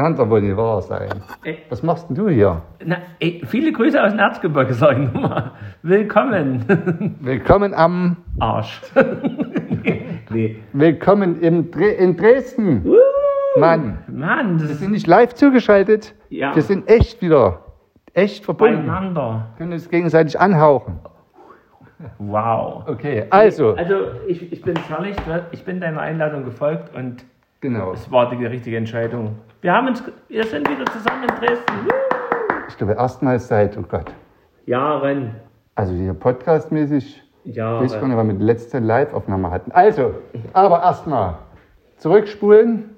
kann doch wohl nicht wahr sein. Äh. Was machst denn du hier? na ey, viele Grüße aus dem Erzgebirge, sag ich nochmal. Willkommen. Willkommen am. Arsch. nee. Willkommen im Dre in Dresden. Mann, Mann, das wir ist sind nicht live zugeschaltet. Ja. Wir sind echt wieder. Echt verbunden. beieinander. können uns gegenseitig anhauchen. Wow. Okay, also. Also, ich, ich bin ehrlich, ich bin deiner Einladung gefolgt und Genau. es war die richtige Entscheidung. Wir haben uns, wir sind wieder zusammen in Dresden. Ich glaube, erstmals seit, oh Gott. Jahren. Also hier podcastmäßig. Ich weiß gar Jahre. nicht, wann wir die letzte Live-Aufnahme hatten. Also, aber erstmal zurückspulen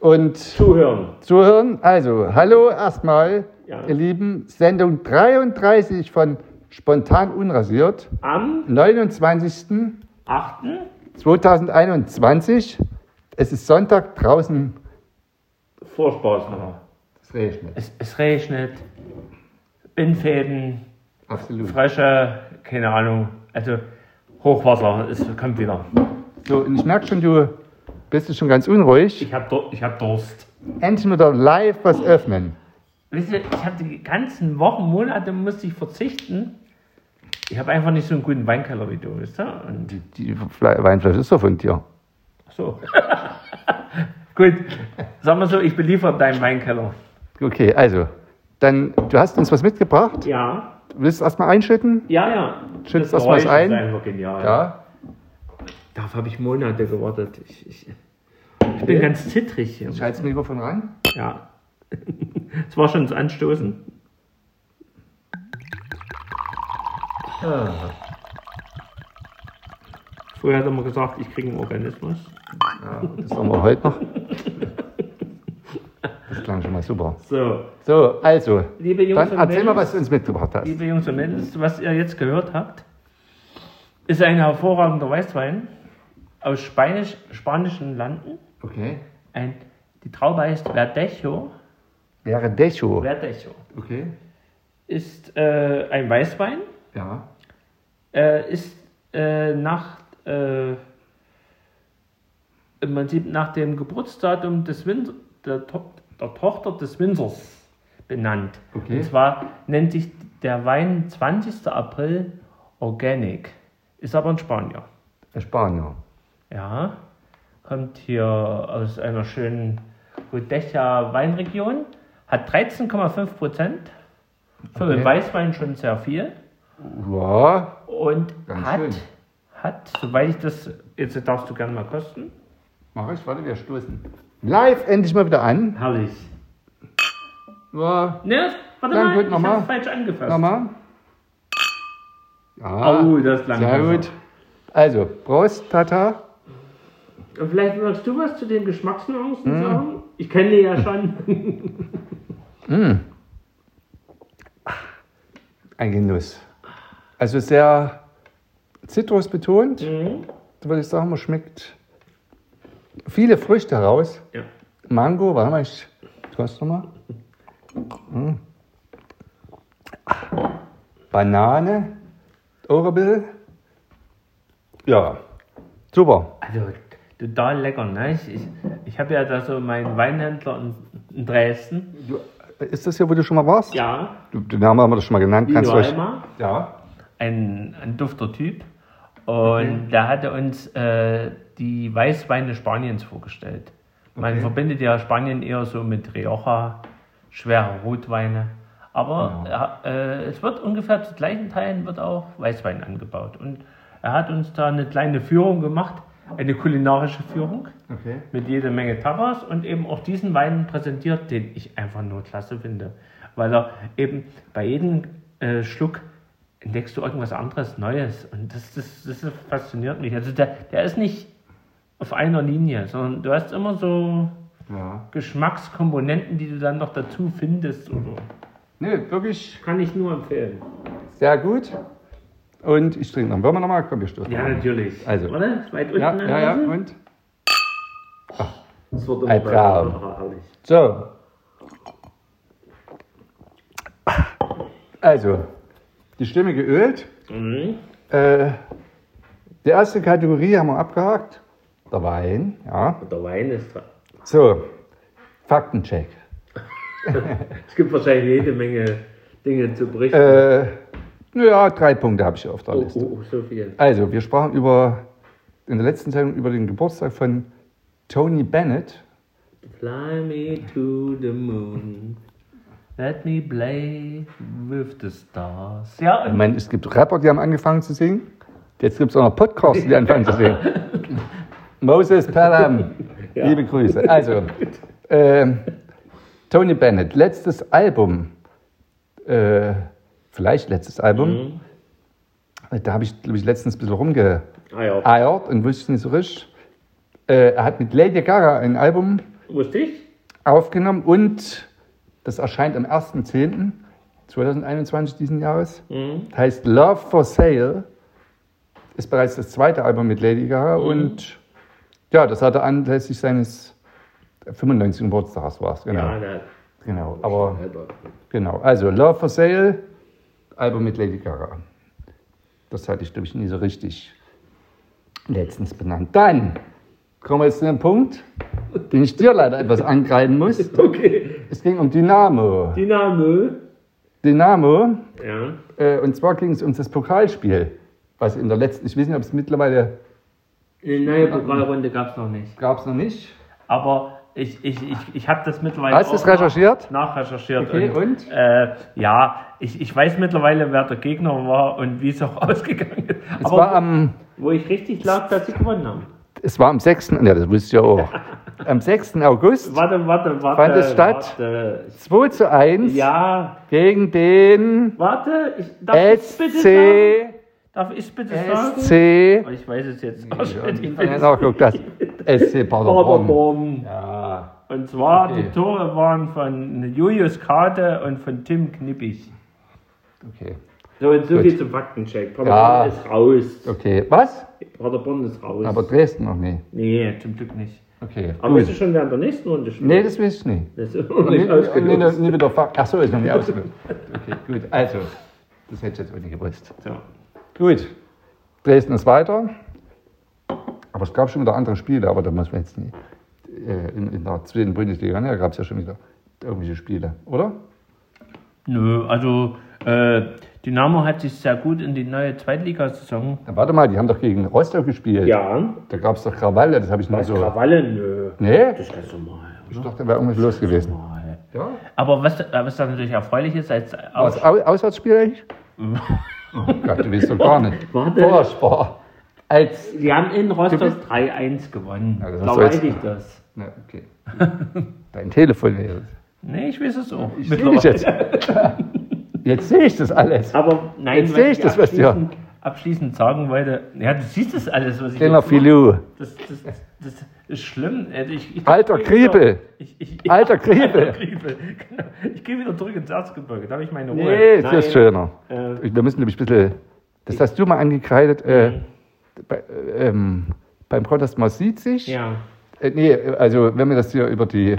und Zuhören. zuhören. Also, hallo erstmal, Ja. ihr Lieben. Sendung 33 von Spontan Unrasiert, Am 29.2021. 8. Es ist Sonntag, draußen Vorspaß noch. es regnet. Es, es regnet, Bindfäden, Absolut. Frösche, keine Ahnung. Also Hochwasser, es kommt wieder. So, und ich merke schon, du bist schon ganz unruhig. Ich habe ich hab Durst. Endlich wieder live was öffnen. Wisst ihr, ich habe die ganzen Wochen, Monate musste ich verzichten. Ich habe einfach nicht so einen guten Weinkeller wie du, wisst ihr? Und Die, die Weinflasche ist doch von dir. ach so. Gut, sagen wir so, ich beliefere deinen Weinkeller. Okay, also, dann, du hast uns was mitgebracht. Ja, Willst du erstmal einschütten? ja, ja. Schützt Das das was ein? Ist einfach genial. Ja. Darauf habe ich Monate gewartet. Ich, ich, ich bin ganz zittrig hier. Schalt's Mikrofon ran. Ja. Es war schon das Anstoßen. Früher hat er mal gesagt, ich kriege einen Organismus. Ja, das haben wir heute noch. Das klang schon mal super. So, So, also, liebe Jungs dann und erzähl mal, Mädels, was du uns mitgebracht hast. liebe Jungs und Mädels, was ihr jetzt gehört habt, ist ein hervorragender Weißwein aus Spanisch, spanischen Landen. Okay. Ein, die Traube heißt Verdejo. Wäre Decho. Verdejo Okay. ist äh, ein Weißwein. Ja. äh, ist äh, nach äh, im Prinzip nach dem Geburtsdatum des Win der, to der Tochter des Winzers benannt. Okay. Und zwar nennt sich der Wein 20. April Organic. Ist aber ein Spanier. Der Spanier. Ja. Kommt hier aus einer schönen Rodecha Weinregion. Hat 13,5 Prozent. Für Okay. den Weißwein schon sehr viel. Ja. Und hat, schön. Hat, soweit ich das, jetzt darfst du gerne mal kosten. Mach ich, warte, wir stoßen. Live endlich mal wieder an. Herrlich. Ja. Ne, warte Dann mal, gut, ich nochmal. hab's falsch angefasst. Nochmal. Ja. Oh, das ist lang Sehr besser. gut. Also, Prost, Tata. Und vielleicht magst du was zu den Geschmacksnuancen Mhm. sagen? Ich kenne die ja schon. Ein Genuss. Also sehr zitrusbetont. Mhm. Da würde ich sagen, man schmeckt viele Früchte heraus. ja. Mango, warte mal, ich koste nochmal. Mm. Banane, Orabel. Ja, super. Also, total lecker, ne? Ich, ich, ich habe ja da so meinen Weinhändler in, Dresden. Ist das hier, wo du schon mal warst? Ja, den Namen haben wir das schon mal genannt. Kannst du euch, ja. ein, ein dufter Typ. Und der hatte uns äh, die Weißweine Spaniens vorgestellt. Man Okay. verbindet ja Spanien eher so mit Rioja, schwere Rotweine. Aber äh, es wird ungefähr zu gleichen Teilen wird auch Weißwein angebaut. Und er hat uns da eine kleine Führung gemacht, eine kulinarische Führung Okay. mit jede Menge Tapas und eben auch diesen Wein präsentiert, den ich einfach nur klasse finde. Weil er eben bei jedem äh, Schluck entdeckst du irgendwas anderes, Neues. Und das, das, das fasziniert mich. Also der, der ist nicht auf einer Linie, sondern du hast immer so Ja. Geschmackskomponenten, die du dann noch dazu findest. Oder. Nee, wirklich Kann ich nur empfehlen. sehr gut. Und ich trinke noch. Wollen wir nochmal? Komm, wir stoßen. Ja, natürlich. Also. Warte, weit unten Ja, ja, ja. Und? Das wird immer besser. So. Also, die Stimme geölt. Mhm. Äh, Die erste Kategorie haben wir abgehakt. Der Wein, ja. Der Wein ist dran. So, Faktencheck. Es gibt wahrscheinlich jede Menge Dinge zu berichten. Äh, naja, drei Punkte habe ich auf der oh, Liste. oh, oh, so viel. Also, wir sprachen über, in der letzten Sendung über den Geburtstag von Tony Bennett. Fly me to the moon. Let me play with the stars. Ja, Ich meine, es gibt Rapper, die haben angefangen zu singen. Jetzt gibt es auch noch Podcasts, die anfangen zu singen. Moses Pelham, Ja. liebe Grüße. Also, ähm, Tony Bennett, letztes Album, äh, vielleicht letztes Album, da habe ich, glaube ich, letztens ein bisschen rumgeeiert ah, und wusste nicht so richtig. Äh, er hat mit Lady Gaga ein Album Wusste ich? aufgenommen und das erscheint am 1.10.2021 diesen Jahres. Mhm. Heißt Love for Sale. Ist bereits das zweite Album mit Lady Gaga und ja, das hatte anlässlich seines 95. Geburtstags war es, genau. Ja, na, genau. Aber genau, also Love for Sale, Album mit Lady Gaga. Das hatte ich, glaube ich, nie so richtig letztens benannt. Dann kommen wir jetzt zu einem Punkt, den ich dir leider etwas angreifen muss. Okay. Es ging um Dynamo. Dynamo. Dynamo, Ja. äh, und zwar ging es um das Pokalspiel, was in der letzten, ich weiß nicht, ob es mittlerweile Eine neue Pokalrunde gab es noch nicht. gab es noch nicht. Aber ich, ich, ich, ich habe das mittlerweile. Hast du es recherchiert? Nachrecherchiert. Okay, und? Äh, ja, ich, ich weiß mittlerweile, wer der Gegner war und wie es auch ausgegangen ist. Es Aber war am, wo ich richtig lag, dass sie gewonnen haben. es war am 6., ja, das wusste ich ja auch. Am 6. August Warte, warte, warte. Fand es statt? Warte. 2 zu 1 Ja, gegen den warte. Ich, darf ich bitte sagen? SC, Darf ich bitte sagen? SC, Oh, Ich weiß es jetzt. Ja, ich habe nachgeguckt, das SC Paderborn. Ja, Und zwar, Okay. die Tore waren von Julius Kade und von Tim Knippich. okay. So, und so Gut. viel zum Faktencheck. Paderborn Ja. ist raus. Okay, was? Paderborn ist raus. Aber Dresden noch nie. nee, zum Glück nicht. Okay, Aber gut. ist es schon während der nächsten Runde spielen? Nee, das weiß ich nicht. das ist noch nicht ausgelöst. nie wieder Fakt. Ach so, ist noch nicht ausgelöst. Okay, gut. Also, das hätte ich jetzt auch nicht gewusst. So. Gut. Dresden ist weiter. Aber es gab schon wieder andere Spiele, aber da muss man jetzt nicht. Äh, in, in der zweiten Bundesliga, ne, gab es ja schon wieder irgendwelche Spiele, oder? Nö, also äh, Dynamo hat sich sehr gut in die neue Zweitligasaison. Na, warte mal, die haben doch gegen Rostock gespielt. Ja. Da gab es doch Krawalle, das habe ich nur Was so. Krawalle? Nö. Nee? Das ist ganz normal. Ich dachte, da wäre irgendwas los gewesen. Normal. Ja? Aber was, was dann natürlich erfreulich ist, als Was, Au Auswärtsspiel eigentlich? oh Gott, du weißt doch gar nicht. Warte. Vorspar. Als. Sie haben in Rostock 3-1 gewonnen. Ja, da weiß ich das. Na, okay. Dein Telefon wäre. Nee, ich weiß es auch. Ich sehe dich jetzt. Jetzt sehe ich das alles. Aber nein, Jetzt was sehe ich das, was dir- abschließend, sagen wollte, ja, du siehst das alles, was ich Kleiner jetzt mache. Das, das, das ist schlimm. Äh, Ich, ich, Alter Kriebel. Alter Kriebel. Genau. Ich gehe wieder zurück ins Erzgebirge. Da habe ich meine Ruhe. Nee, das ist schöner. Äh, Wir müssen nämlich ein bisschen. Das hast du mal angekreidet. Äh, bei, äh, ähm, beim Podcast, man sieht sich. ja. Äh, nee, also wenn wir das hier über die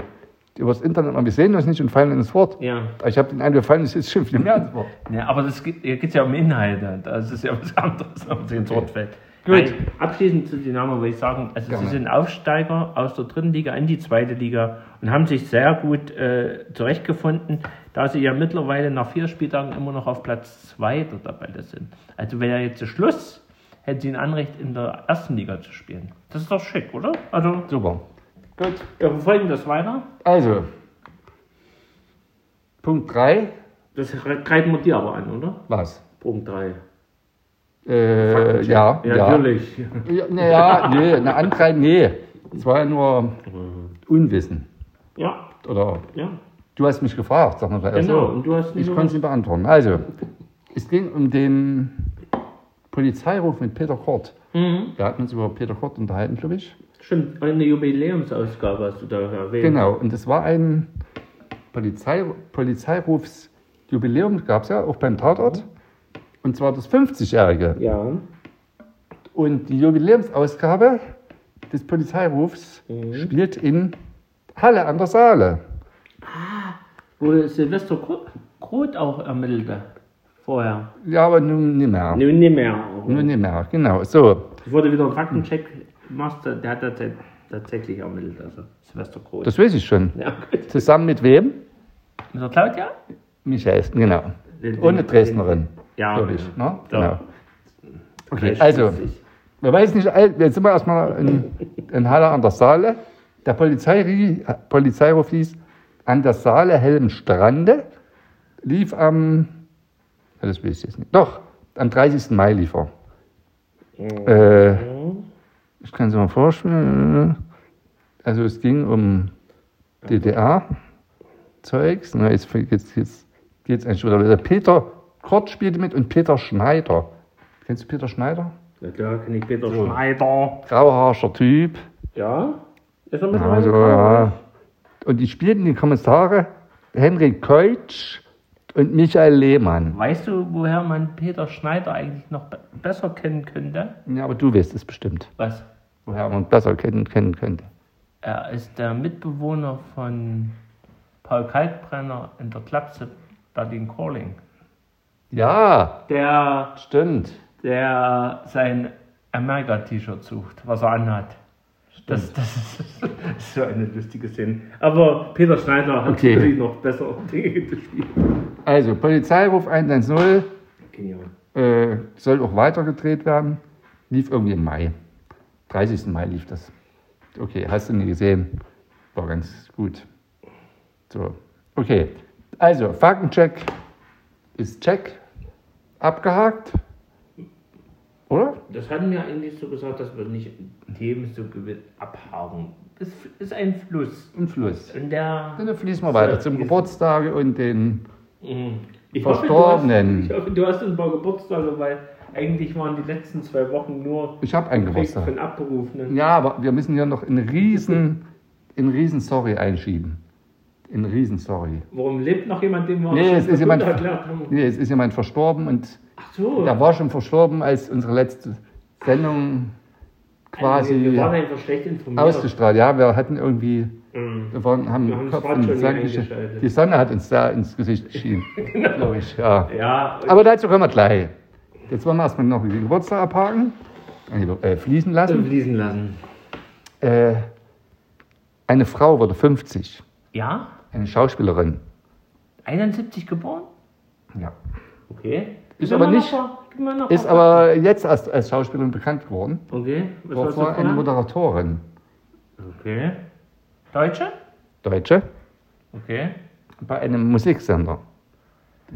über das Internet mal, wir sehen uns nicht und fallen ins Wort. Ja. Ich habe den Eindruck, wir fallen uns jetzt schon viel mehr ins Wort. ja, aber das geht, hier geht es ja um Inhalte. Das ist ja was anderes, man sich ins Wort fällt. Gut. Nein, abschließend zu Dynamo will ich sagen, also Gerne. sie sind Aufsteiger aus der dritten Liga in die zweite Liga und haben sich sehr gut äh, zurechtgefunden, da sie ja mittlerweile nach vier Spieltagen immer noch auf Platz zwei der Tabelle sind. Also wäre jetzt der Schluss, hätten sie ein Anrecht in der ersten Liga zu spielen. Das ist doch schick, oder? Also, Super. Gut. wir verfolgen das weiter. Also, Punkt 3. Das greifen wir dir aber an, oder? Was? Punkt 3. Äh, ja, Ja, natürlich. Ja, naja, nee, eine Angreifen, nee. Es war ja nur Unwissen. Ja, Oder ja. du hast mich gefragt, sag mal so. Genau, und du hast Ich konnte es nicht beantworten. Also, es ging um den Polizeiruf mit Peter Kort. Mhm. Wir hatten uns über Peter Kort unterhalten, glaube ich. Stimmt, eine Jubiläumsausgabe hast du da erwähnt. Genau, und es war ein Polizei, Polizeirufsjubiläum, gab es ja auch beim Tatort. Und zwar das 50-jährige. Ja. Und die Jubiläumsausgabe des Polizeirufs Mhm. spielt in Halle an der Saale. Wo Silvester Gro- Groth auch ermittelte. Vorher. Ja, aber nun nicht mehr. Nun nicht mehr. Nun nicht mehr, genau. So, Bevor du wieder einen Faktencheck machst, der hat tats- tatsächlich ermittelt, also Silvester Groß. Das weiß ich schon. ja, gut. Zusammen mit wem? Mit der Claudia? Michael, genau. Den- Und eine den- Dresdnerin. Ja, Glaube ich. genau. Ne? Genau. Okay, also, wir weiß nicht, jetzt sind wir erstmal in, in Halle an der Saale. Der Polizei, Polizeiruf hieß, an der Saale Helmstrande lief am, das weiß ich jetzt nicht, doch, am 30. Mai lief er. Äh, ich kann es mir vorstellen. Also es ging um DDR-Zeugs. Na, Jetzt, jetzt, jetzt geht es eigentlich wieder. Der Peter Kort spielte mit und Peter Schneider. Kennst du Peter Schneider? Ja, klar, kenne ich Peter Schneider. Grauhaarscher Typ. Ja? Ist er mittlerweile Also, ja. Und die spielten die Kommissare Henrik Keutsch und Michael Lehmann. Weißt du, woher man Peter Schneider eigentlich noch be besser kennen könnte? Ja, aber du weißt es bestimmt, Was? Woher man besser kennen, kennen könnte. Er ist der Mitbewohner von Paul Kalkbrenner in der Klapse Berlin Calling. Ja, Der, stimmt. der sein Amerika-T-Shirt sucht, was er anhat. Das, das ist so eine lustige Szene. Aber Peter Schneider hat Okay. natürlich noch bessere Dinge gespielt. Also, Polizeiruf 110 Genial. äh, soll auch weitergedreht werden. Lief irgendwie im Mai. 30. Mai lief das. Okay, hast du nie gesehen. War ganz gut. So, okay. Also, Faktencheck ist check. Abgehakt. Oder? Das hatten wir eigentlich so gesagt, dass wir nicht Themen so abhaken. Es ist ein Fluss. Ein Fluss. Und der. Dann fließen wir weiter zum Geburtstage und den. Ich Verstorbenen. Hoffe, du, hast, ich hoffe, du hast ein paar Geburtstage, weil eigentlich waren die letzten zwei Wochen nur Ich habe einen Geburtstag. von Abberufenen. Ja, aber wir müssen hier noch einen riesen, einen riesen Sorry einschieben. Einen riesen Sorry. Warum lebt noch jemand, den wir Nee, es ist für jemand, haben? nee, es ist jemand verstorben und Ach so. der war schon verstorben, als unsere letzte Sendung Also, wir quasi waren einfach schlecht informiert. ausgestrahlt. Ja, wir hatten irgendwie, Mhm. wir waren, haben Wir haben Kopf in Sand. Die Sonne hat uns da ins Gesicht geschienen, glaube ich. Ja. Ja, Aber dazu kommen wir gleich. Jetzt wollen wir erstmal noch den Geburtstag abhaken, äh, fließen und lassen. fließen lassen. Äh, eine Frau wurde 50, Ja? eine Schauspielerin. 71 geboren? Ja. Okay. Ist aber nicht- noch Ist aber jetzt erst als Schauspielerin bekannt geworden. Okay. Was War vorher eine? Moderatorin. Okay. Deutsche? Deutsche. Okay. Bei einem Musiksender.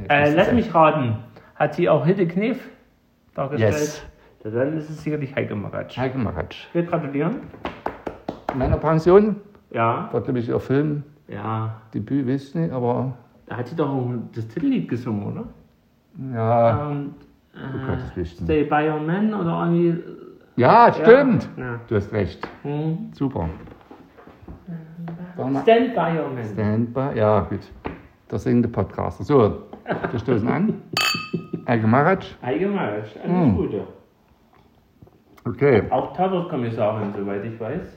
Äh, lass mich raten. Hat sie auch Hitte Knef dargestellt? Yes. Ja, Dann ist es sicherlich Heike Maratsch. Heike Maratsch. Wir gratulieren. In meiner Pension Ja. war, glaube ich, ihr Film. Ja. Debüt, weiß ich nicht, aber Da hat sie doch das Titellied gesungen, oder? ja. Das äh. Stay by your man oder irgendwie. Ja, stimmt. Ja. Du hast recht. Hm. Super. Stand by your man. Standby, ja, gut. Der singende Podcaster. So, wir stoßen an. Heike Maratsch. Alles Hm. Gute. Okay, Auch Tatortkommissarin, soweit ich weiß.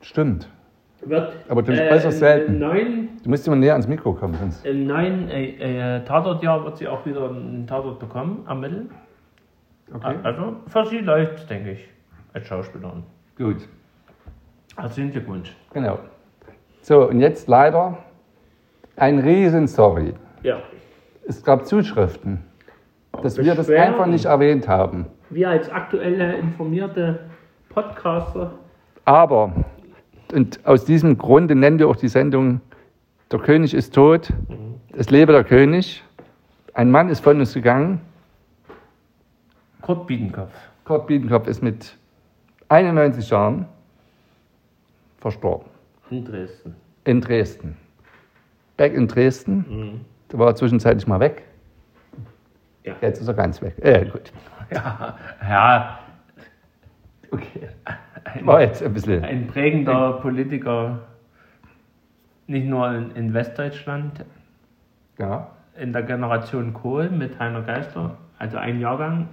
stimmt. Wird Aber ist äh, äußerst selten. Im neuen, Du musst immer näher ans Mikro kommen, sonst. im neuen äh, äh, Tatortjahr wird sie auch wieder einen Tatort bekommen, ermitteln. Okay. Also für sie läuft, denke ich, als Schauspielerin. Gut, Herzlichen Glückwunsch. genau. So, und jetzt leider ein riesen Sorry. Ja. Es gab Zuschriften, dass wir das einfach nicht erwähnt haben. Wir als aktuelle informierte Podcaster, Aber, und aus diesem Grunde nennen wir auch die Sendung Der König ist tot, es lebe der König. Ein Mann ist von uns gegangen. Kurt Biedenkopf. Kurt Biedenkopf ist mit 91 Jahren verstorben. in Dresden. In Dresden. Back in Dresden. Da war er zwischenzeitlich mal weg. Ja. Jetzt ist er ganz weg. Äh, gut. Ja, ja Okay. ein, War jetzt ein bisschen. ein prägender Politiker, nicht nur in, in Westdeutschland, Ja. in der Generation Kohl mit Heiner Geister, also ein Jahrgang,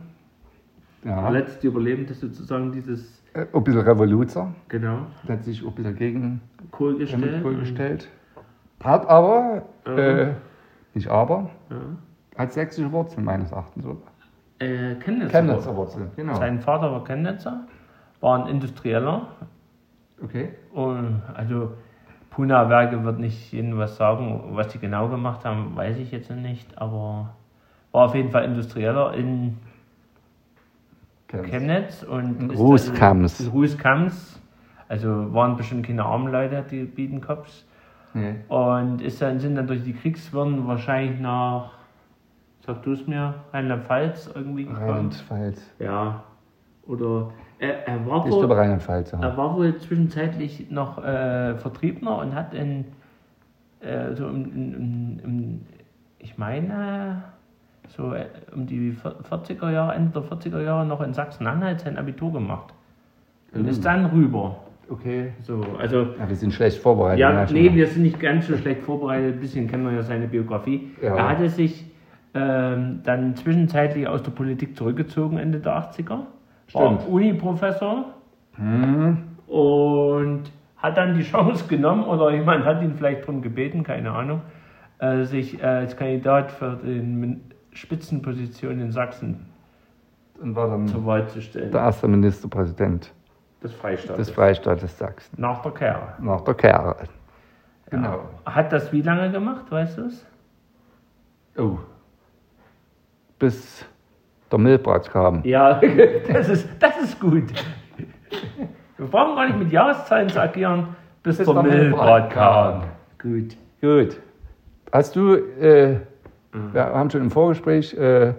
der ja. letzte Überlebende sozusagen dieses, Äh, Ein bisschen Revoluzer. genau, Hat sich ein bisschen gegen Kohl gestellt. Kohl gestellt. Hat aber, Mhm. äh, nicht aber, Ja. hat sächsische Wurzeln meines Erachtens. Oder? Äh, Chemnitzer. Chemnitzer Wurzeln, genau. Sein Vater war Chemnitzer, war ein Industrieller. Okay. Und also Puna-Werke wird nicht Ihnen was sagen, was die genau gemacht haben, weiß ich jetzt nicht, aber war auf jeden Fall Industrieller in Chemnitz und in Rußkamms. Rußkamms. Also waren bestimmt keine armen Leute, die Biedenkops. Nee. Und ist dann, sind dann durch die Kriegswirren wahrscheinlich nach, sag du es mir, Rheinland-Pfalz irgendwie gekommen. Rheinland-Pfalz. Ja. Oder er, er war ich wohl, Rheinland-Pfalz. Ja. Er war wohl zwischenzeitlich noch äh, Vertriebner und hat in, äh, so im, im, im, ich meine, so äh, um die 40er Jahre, Ende der 40er Jahre noch in Sachsen-Anhalt sein Abitur gemacht. Und mhm. ist dann rüber. Okay. So, also, ja, wir sind schlecht vorbereitet. Ja, nee, wir sind nicht ganz so schlecht vorbereitet. Ein bisschen kennen wir ja seine Biografie. Ja. Er hatte sich ähm, dann zwischenzeitlich aus der Politik zurückgezogen, Ende der 80er. War Uni-Professor. Mhm. Und hat dann die Chance genommen, oder jemand hat ihn vielleicht darum gebeten, keine Ahnung, äh, sich äh, als Kandidat für die Spitzenposition in Sachsen und war dann zur Wahl zu stellen. Der erste Ministerpräsident des Freistaates. Des Freistaates Sachsen. Nach der Kehre. Nach der Kehre. Genau. Ja. Hat das wie lange gemacht, weißt du es? Oh. Bis der Milbrat kam. Ja, das ist, das ist gut. Wir brauchen gar nicht mit Jahreszahlen zu agieren, bis, bis der, der Milbrat kam. Gut. Gut. Hast du, äh, mhm. wir haben schon im Vorgespräch, äh,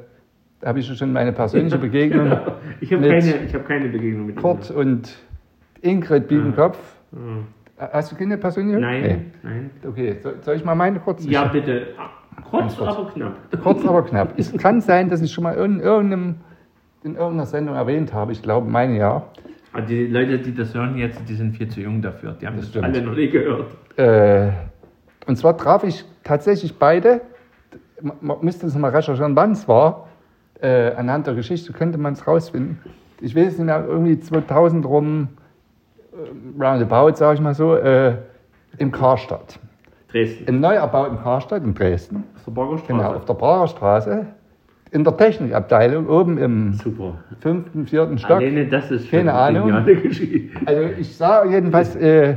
habe ich schon meine persönliche Begegnung. ich habe keine, hab keine Begegnung mit Kurt ihm. und Ingrid Biedenkopf. Mhm. Hast du keine persönliche? Nein, nee. nein. Okay, soll ich mal meine kurz? Ja, bitte. Kurz, aber knapp. Kurz, aber knapp. Es kann sein, dass ich schon mal in, irgendeinem, in irgendeiner Sendung erwähnt habe. Ich glaube, meine ja. Aber ah, die Leute, die das hören jetzt, die sind viel zu jung dafür. Die haben das, das alle noch nie gehört. Äh, und zwar traf ich tatsächlich beide. Man müsste es mal recherchieren, wann es war. Äh, anhand der Geschichte könnte man es rausfinden. Ich weiß es nicht mehr, irgendwie 2000 rum, äh, roundabout, sage ich mal so, äh, im Karstadt. Dresden. Im neu erbauten Karstadt in Dresden. Auf der Prager Genau, auf der Prager Straße. In der Technikabteilung, oben im Super. fünften, vierten Stock. Alleine das ist Keine Ahnung. Also ich sah jedenfalls, äh,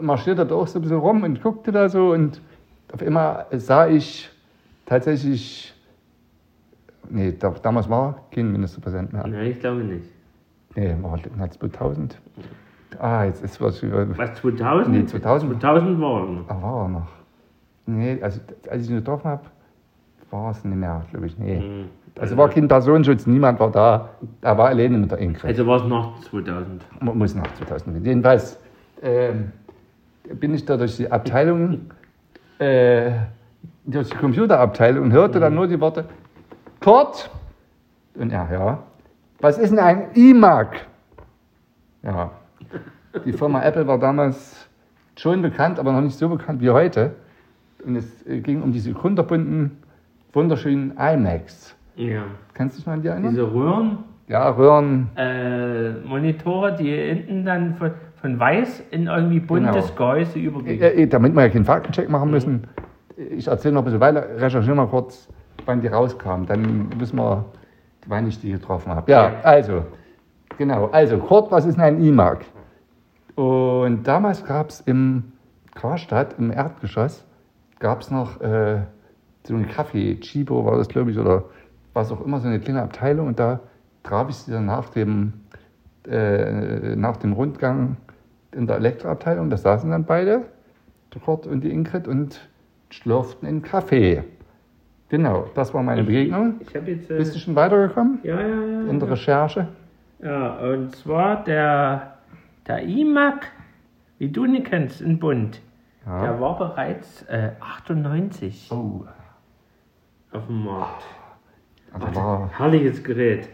marschierte da auch so ein bisschen rum und guckte da so und auf einmal sah ich tatsächlich, nee, da, damals war kein Ministerpräsident mehr. Nein, ich glaube nicht. Nee, war 2000. Ah, jetzt ist was über. Was, 2000? Nee, 2000. 2000 war er noch. Ah, war er noch. Nee, also als ich ihn getroffen habe, war es nicht mehr, glaube ich. Nee. Mhm. Also war kein Personenschutz, niemand war da. Er war alleine mit der Ingrid. Also war es nach 2000? Muss nach 2000. Jedenfalls äh, bin ich da durch die Abteilung, äh, durch die Computerabteilung und hörte mhm. dann nur die Worte, Kurt, und er, ja, was ist denn ein iMac? Ja, die Firma Apple war damals schon bekannt, aber noch nicht so bekannt wie heute. Und es äh, ging um diese kunterbunten, wunderschönen iMacs. Ja. Kannst du dich mal an die erinnern? Diese Röhren? Ja, Röhren. Äh, Monitore, die hinten dann von, von weiß in irgendwie buntes genau. Gehäuse übergehen. Äh, äh, damit wir ja keinen Faktencheck machen mhm. müssen, ich erzähle noch ein bisschen weiter, recherchiere mal kurz, wann die rauskamen. Dann wissen wir, wann ich die getroffen habe. Ja, also, genau. Also, Kurt, was ist ein iMac? Und damals gab es im Karstadt, im Erdgeschoss, gab es noch äh, so einen Kaffee, Chibo war das, glaube ich, oder was auch immer, so eine kleine Abteilung. Und da traf ich sie dann nach dem, äh, nach dem Rundgang in der Elektroabteilung. Da saßen dann beide, der Kurt und die Ingrid, und schlürften einen Kaffee. Genau, das war meine Begegnung. Ich, ich jetzt, äh, Bist du schon weitergekommen? Ja, ja, ja. In der Recherche? Ja, und zwar der der IMAC, wie du ihn kennst, in Bund, ja. der war bereits äh, 98 oh. auf dem Markt. Also war herrliches Gerät.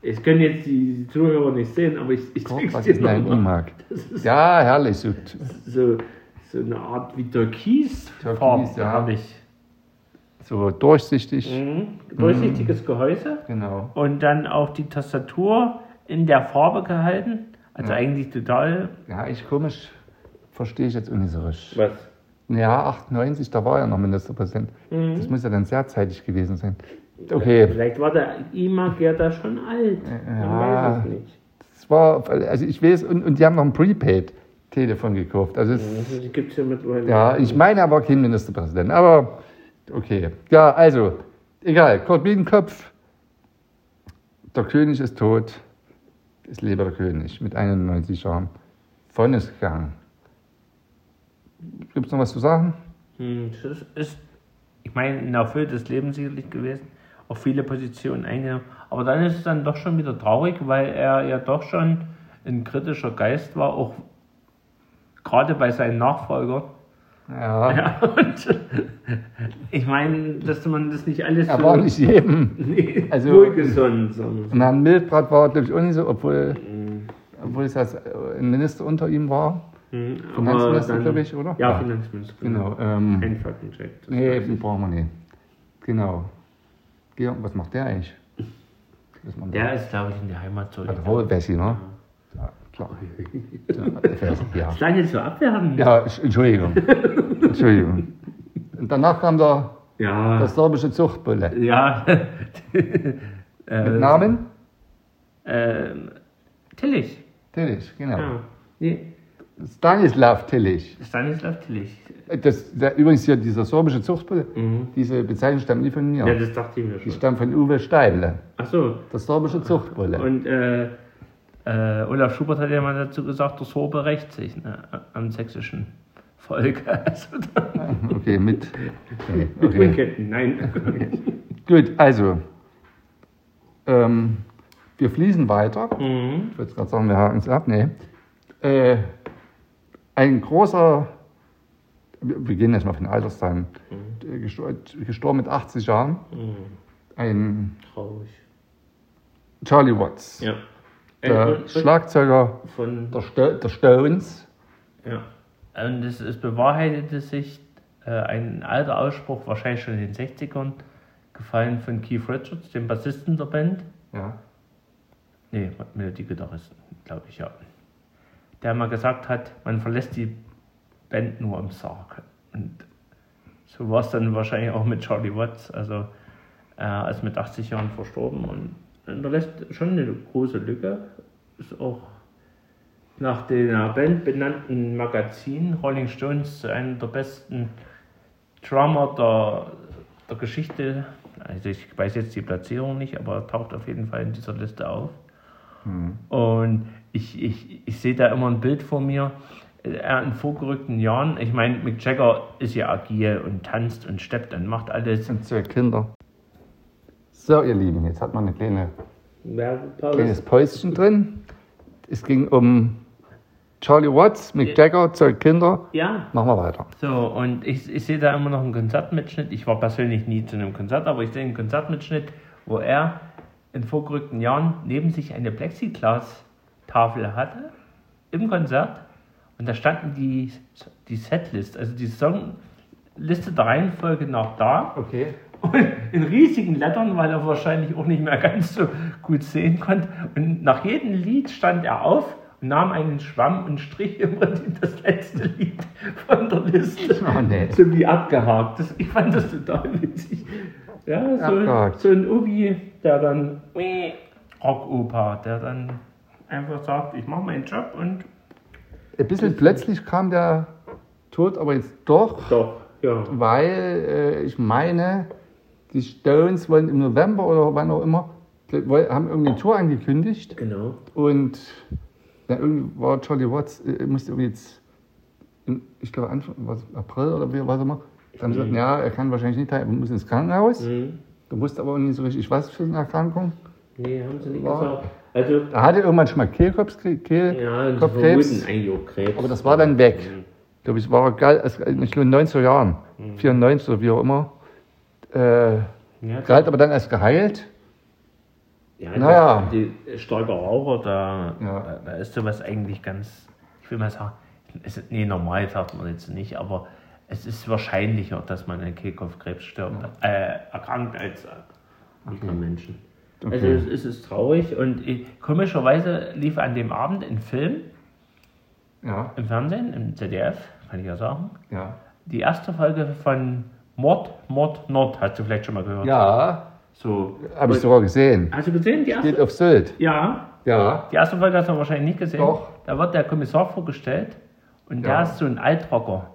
Ich kann jetzt die Zuhörer nicht sehen, aber ich, ich was ist ein IMAC? Ja, herrlich. So, so, so eine Art wie Türkis. Türkis, ja. Herrlich. So durchsichtig. Mhm. Durchsichtiges mhm. Gehäuse. Genau. Und dann auch die Tastatur in der Farbe gehalten. Also ja. eigentlich total. Ja, ich komisch verstehe ich jetzt so richtig. Was? Ja, 98, da war er noch Ministerpräsident. Mhm. Das muss ja dann sehr zeitig gewesen sein. Okay. Vielleicht war der Imagier da schon alt. Man Ja. weiß es nicht. Das war, also ich weiß, und, und die haben noch ein Prepaid-Telefon gekauft. Also es, Also, die gibt es ja mittlerweile. ja, ich meine, er war kein Ministerpräsident, aber okay. Ja, also, egal, Kurt Biedenkopf, der König ist tot, es lebe der König mit 91 Jahren. Von ist gegangen. Gibt es noch was zu sagen? Hm, das ist, ich meine, ein erfülltes Leben sicherlich gewesen. Auch viele Positionen eingenommen. Aber dann ist es dann doch schon wieder traurig, weil er ja doch schon ein kritischer Geist war, auch gerade bei seinen Nachfolgern. Ja, Ja, und ich meine, dass man das nicht alles er so war nicht jedem. nee, also- wohlgesonnen, sondern Und Herrn Mildbrat war, glaube ich, auch nicht so, obwohl, obwohl es als ein Minister unter ihm war. Hm, Finanzminister, dann- glaube ich, oder? Ja. Finanzminister. Genau. Ähm, Kein Faktencheck. Das nee, brauchen wir nicht. Genau. Georg, was macht der eigentlich? Der ist, glaube ich, in die Heimat zurück. Hat Roll Bessie, ne? Ja, klar. Ja. Das klang jetzt so abwertend. ja, Sch- Entschuldigung. Entschuldigung. Und danach kam der, Ja. der sorbische Zuchtbulle. ja. Mit Namen? ähm, Tillich. Tillich, genau. Ja. Nee, Stanislav Tillich. Stanislav Tillich. Das, der, übrigens hier dieser sorbische Zuchtbulle, Mhm. diese Bezeichnung stammt nicht von mir. Ja, das dachte ich mir Die schon. stammt von Uwe Steible. Ach so. Der sorbische Zuchtbulle. Und äh, äh, Olaf Schubert hat ja mal dazu gesagt, der Sorbe rächt sich ne, am sächsischen Volk. Also, Okay, mit. Okay. mit okay. Unketten, nein. Gut, also. Ähm, wir fließen weiter. mhm. Ich würde gerade sagen, wir haken es ab. Nee. Äh, ein großer. Wir gehen jetzt mal von Alterszahlen. Äh, gestor- Gestorben mit 80 Jahren. Mhm. Ein Traurig. Charlie Watts. Ja. Der Äh, und- Schlagzeuger von der, Sto der Stones. Ja. Und es, es bewahrheitete sich äh, ein alter Ausspruch, wahrscheinlich schon in den 60ern, gefallen von Keith Richards, dem Bassisten der Band. Ja. Nee, Melodiegitarristen, glaube ich, ja. Der mal gesagt hat, man verlässt die Band nur im Sarg. Und so war es dann wahrscheinlich auch mit Charlie Watts. Also er ist mit 80 Jahren verstorben und hinterlässt schon eine große Lücke. Ist auch nach der Band benannten Magazin Rolling Stones zu einem der besten Drummer der, der Geschichte. Also ich weiß jetzt die Platzierung nicht, aber er taucht auf jeden Fall in dieser Liste auf. Und ich, ich, ich sehe da immer ein Bild vor mir. Er in vorgerückten Jahren, ich meine, Mick Jagger ist ja agil und tanzt und steppt und macht alles. Und zwei Kinder. So, ihr Lieben, jetzt hat man eine kleine kleines Päuschen drin. Es ging um Charlie Watts, Mick Jagger, zwei Kinder. Ja, Machen wir weiter. so, und ich, ich sehe da immer noch einen Konzertmitschnitt. Ich war persönlich nie zu einem Konzert, aber ich sehe einen Konzertmitschnitt, wo er in vorgerückten Jahren neben sich eine Plexiglas-Tafel hatte im Konzert. Und da standen die, die Setlist, also die Songliste der Reihenfolge nach da. Okay. Und in riesigen Lettern, weil er wahrscheinlich auch nicht mehr ganz so gut sehen konnte. Und nach jedem Lied stand er auf und nahm einen Schwamm und strich im Prinzip das letzte Lied von der Liste. Oh, nee. So wie abgehakt. Das, ich fand das total witzig. Ja, so, Abgehakt. so ein Obi, der dann Rockoper, der dann einfach sagt, ich mache meinen Job und Ein bisschen plötzlich kam der Tod, aber jetzt doch, doch, ja. weil äh, ich meine, die Stones wollen im November oder wann auch immer, haben irgendwie eine Tour angekündigt Genau. und dann irgendwie war Charlie Watts, äh, musste irgendwie jetzt, im, ich glaube Anfang, was, April oder wie, was immer, dann Mhm. gesagt, ja, er kann wahrscheinlich nicht, er muss ins Krankenhaus. Mhm. Du wusste aber auch nicht so richtig, was für eine Erkrankung. Nee, haben sie nicht War- gesagt. Also, Er hatte irgendwann schon mal Kehlkopfkrebs, ja, und sie Kopfkrebs, aber das war dann weg. Mhm. Ich glaube, es war geil, ich glaube in den 90er Jahren, 94 oder wie auch immer. Äh, Ja, galt aber dann als geheilt. Ja, Naja. Die Raucher, da, Ja. da, ist sowas eigentlich ganz, ich will mal sagen, es ist, nee, normal sagt man jetzt nicht, aber es ist wahrscheinlicher, dass man an Kehlkopfkrebs stirbt, äh, erkrankt als äh, andere Menschen. Also Okay. es, es ist traurig und ich, komischerweise lief an dem Abend ein Film Ja, im Fernsehen, im ZDF, kann ich ja sagen, ja. die erste Folge von Mord, Mord, Nord, hast du vielleicht schon mal gehört? Ja, So. Habe ich sogar gesehen. Hast du gesehen, die erste? Steht auf Sylt. Ja. Ja. Die erste Folge hast du wahrscheinlich nicht gesehen. Doch. Da wird der Kommissar vorgestellt und Ja. der ist so ein Altrocker.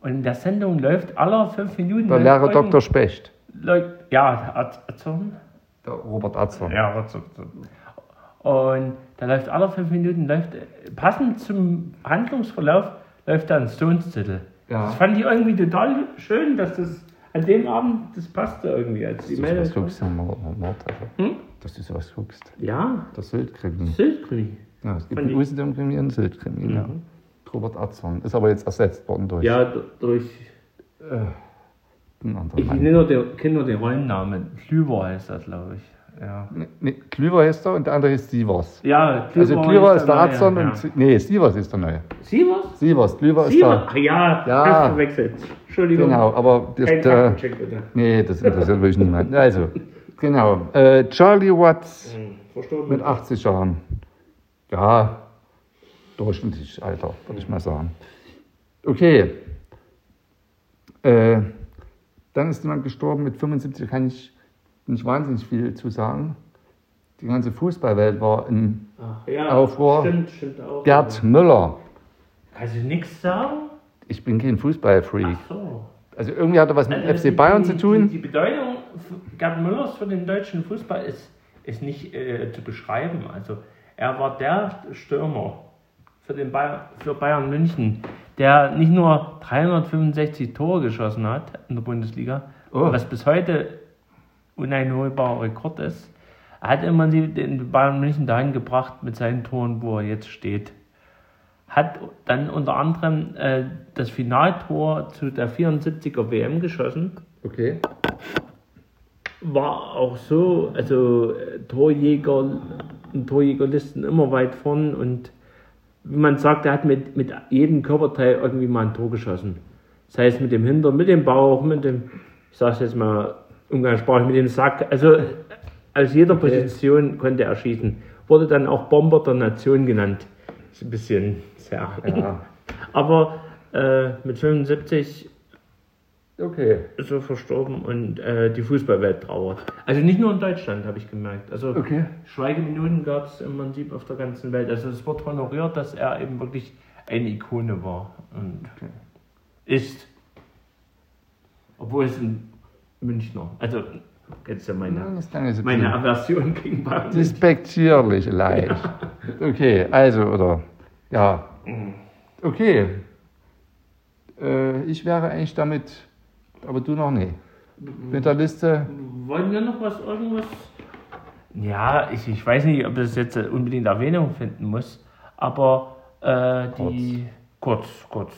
Und in der Sendung läuft alle fünf Minuten. Der Lehrer Dr. Specht. läuft- Ja, der Arzt- Arzon. Der Robert Atzer. Ja, Arzon. Und da läuft alle fünf Minuten, läuft, passend zum Handlungsverlauf, läuft da ein Stones-Titel. Ja. Das fand ich irgendwie total schön, dass das an dem Abend, das passte irgendwie. Als die Dass du sowas guckst, Mord, Mord, also. Hm? Dass du sowas guckst. Ja, Der Sylt-Krimi. Sildkrimi. Ja, es gibt Fand einen Usedom-Krimi und einen Sylt-Krimi. Ja. Robert Atzorn. Ist aber jetzt ersetzt worden durch Ja, durch. einen anderen Ich kenne nur den Rollennamen. Klüver heißt das, glaube ich. Ja, Nee, Klüver heißt er und der andere ist Sievers. ja Also Klüver ist der neue, Atzorn ja. und nee, Sievers ist der neue. Sievers? Sievers, Klüver ist Sievers? der. Ach ja, Ja. ja. verwechselt. Entschuldigung. Genau, aber das, Kein der, bitte. nee, das interessiert wirklich niemand. Also, genau. Äh, Charlie Watts Hm, Verstorben. mit 80 Jahren. Ja, durchschnittlich Alter, würde ich mal sagen. Okay. Äh, dann ist jemand gestorben mit 75, kann ich nicht wahnsinnig viel zu sagen. Die ganze Fußballwelt war in Ach, ja, Aufruhr. Stimmt, stimmt auch. Gerd Müller. Kannst du nichts sagen? Ich bin kein Fußballfreak. Ach so. Also irgendwie hat er was mit Also FC Bayern die, zu tun. Die, die Bedeutung Gerd Müllers für den deutschen Fußball ist, ist nicht äh, zu beschreiben. Also er war der Stürmer für, den Bayern, für Bayern München, der nicht nur 365 Tore geschossen hat in der Bundesliga, Oh. was bis heute uneinholbarer Rekord ist. Er hat immer den Bayern München dahin gebracht mit seinen Toren, wo er jetzt steht hat dann unter anderem äh, das Finaltor zu der 74er WM geschossen. Okay. War auch so, also äh, Torjäger, Torjägerlisten immer weit vorn und wie man sagt, er hat mit, mit jedem Körperteil irgendwie mal ein Tor geschossen. Sei es mit dem Hintern, mit dem Bauch, mit dem, ich sag's jetzt mal umgangssprachlich, mit dem Sack. Also aus jeder Position konnte er schießen. Wurde dann auch Bomber der Nation genannt. Ist ein bisschen sehr. Ja. Aber äh, mit 75 Okay. ist er verstorben und äh, die Fußballwelt trauert. Also nicht nur in Deutschland, habe ich gemerkt. Also Okay. Schweigeminuten gab es im Prinzip auf der ganzen Welt. Also es wird honoriert, dass er eben wirklich eine Ikone war und ist. Obwohl es ein Münchner. Also, kennst du Ja, meine, jetzt ein meine Aversion gegen Bayern. Despektierlich leicht. Okay, also, oder, ja. Okay. Äh, ich wäre eigentlich damit, aber du noch nicht. Mit der Liste, Wollen wir noch was, irgendwas? Ja, ich, ich weiß nicht, ob das jetzt unbedingt Erwähnung finden muss, aber äh, die. Kurz, kurz.